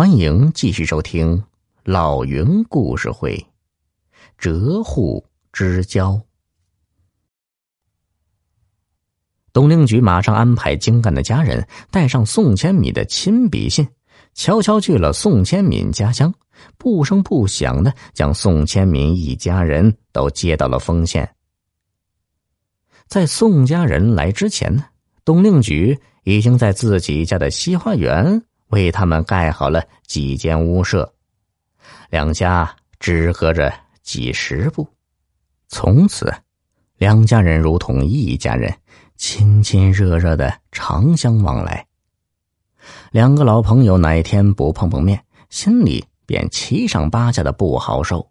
欢迎继续收听《老云故事会》，折户之交。董令举马上安排精干的家人带上宋千米的亲笔信，悄悄去了宋千敏家乡，不声不响的将宋千敏一家人都接到了丰县。在宋家人来之前呢，董令举已经在自己家的西花园。为他们盖好了几间屋舍，两家只隔着几十步，从此两家人如同一家人，亲亲热热的常相往来。两个老朋友哪天不碰碰面，心里便七上八下的不好受。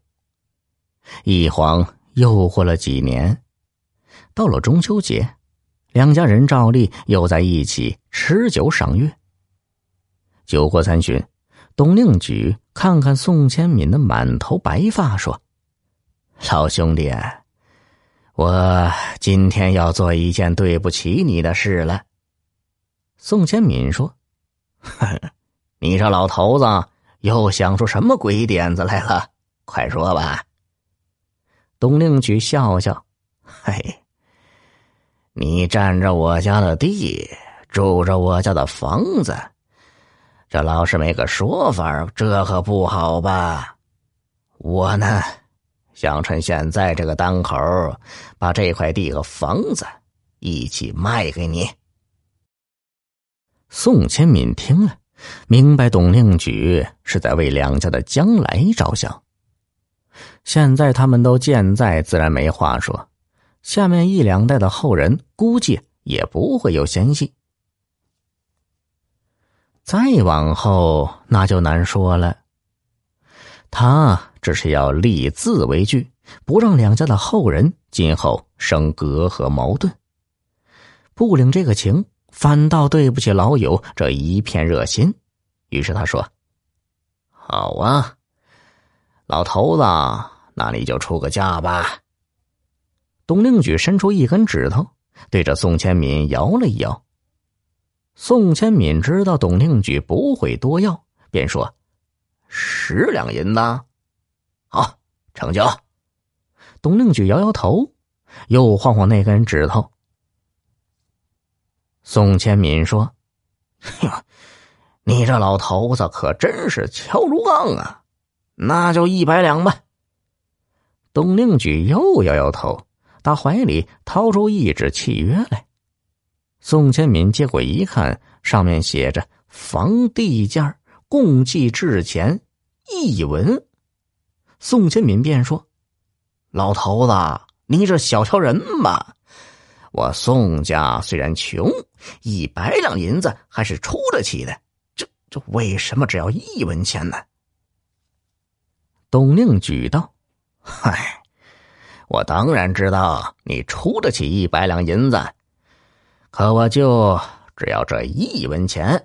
一晃又过了几年，到了中秋节，两家人照例又在一起吃酒赏月。酒过三巡，董令举看看宋千敏的满头白发，说：“老兄弟，我今天要做一件对不起你的事了。”宋千敏说：“ 你这老头子又想出什么鬼点子来了？快说吧。”董令举笑笑：“嘿，你占着我家的地，住着我家的房子。”这老是没个说法，这可不好吧？我呢，想趁现在这个当口，把这块地和房子一起卖给你。宋千敏听了，明白董令举是在为两家的将来着想。现在他们都健在，自然没话说。下面一两代的后人，估计也不会有嫌隙。再往后，那就难说了。他只是要立字为据，不让两家的后人今后生隔阂矛盾。不领这个情，反倒对不起老友这一片热心。于是他说：“好啊，老头子，那你就出个价吧。”董令举伸出一根指头，对着宋千敏摇了一摇。宋千敏知道董令举不会多要，便说：“十两银子，好，成交。”董令举摇摇头，又晃晃那根指头。宋千敏说：“呀，你这老头子可真是敲竹杠啊！那就一百两吧。”董令举又摇摇头，打怀里掏出一纸契约来。宋千敏接过一看，上面写着“房地价共计至钱一文”。宋千敏便说：“老头子，你这小瞧人吧！我宋家虽然穷，一百两银子还是出得起的。这这为什么只要一文钱呢？”董令举道：“ 嗨，我当然知道你出得起一百两银子。”可我就只要这一文钱，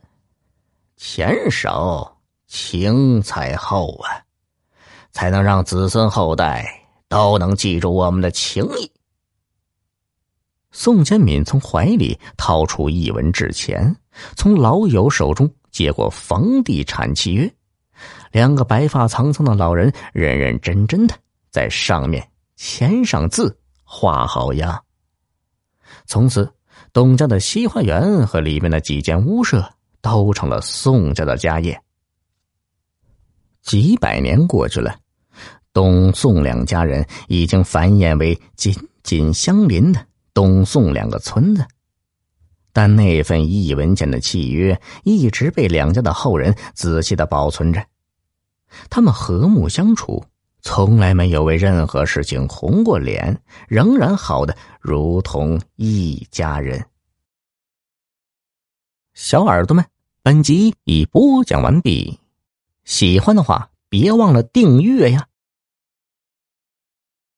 钱少情才厚啊，才能让子孙后代都能记住我们的情谊。宋建敏从怀里掏出一文纸钱，从老友手中接过房地产契约，两个白发苍苍的老人认认真真的在上面签上字，画好押。从此。董家的西花园和里面的几间屋舍都成了宋家的家业。几百年过去了，董宋两家人已经繁衍为紧紧相邻的董宋两个村子，但那份一文钱的契约一直被两家的后人仔细的保存着，他们和睦相处，从来没有为任何事情红过脸，仍然好的。如同一家人。小耳朵们，本集已播讲完毕，喜欢的话别忘了订阅呀。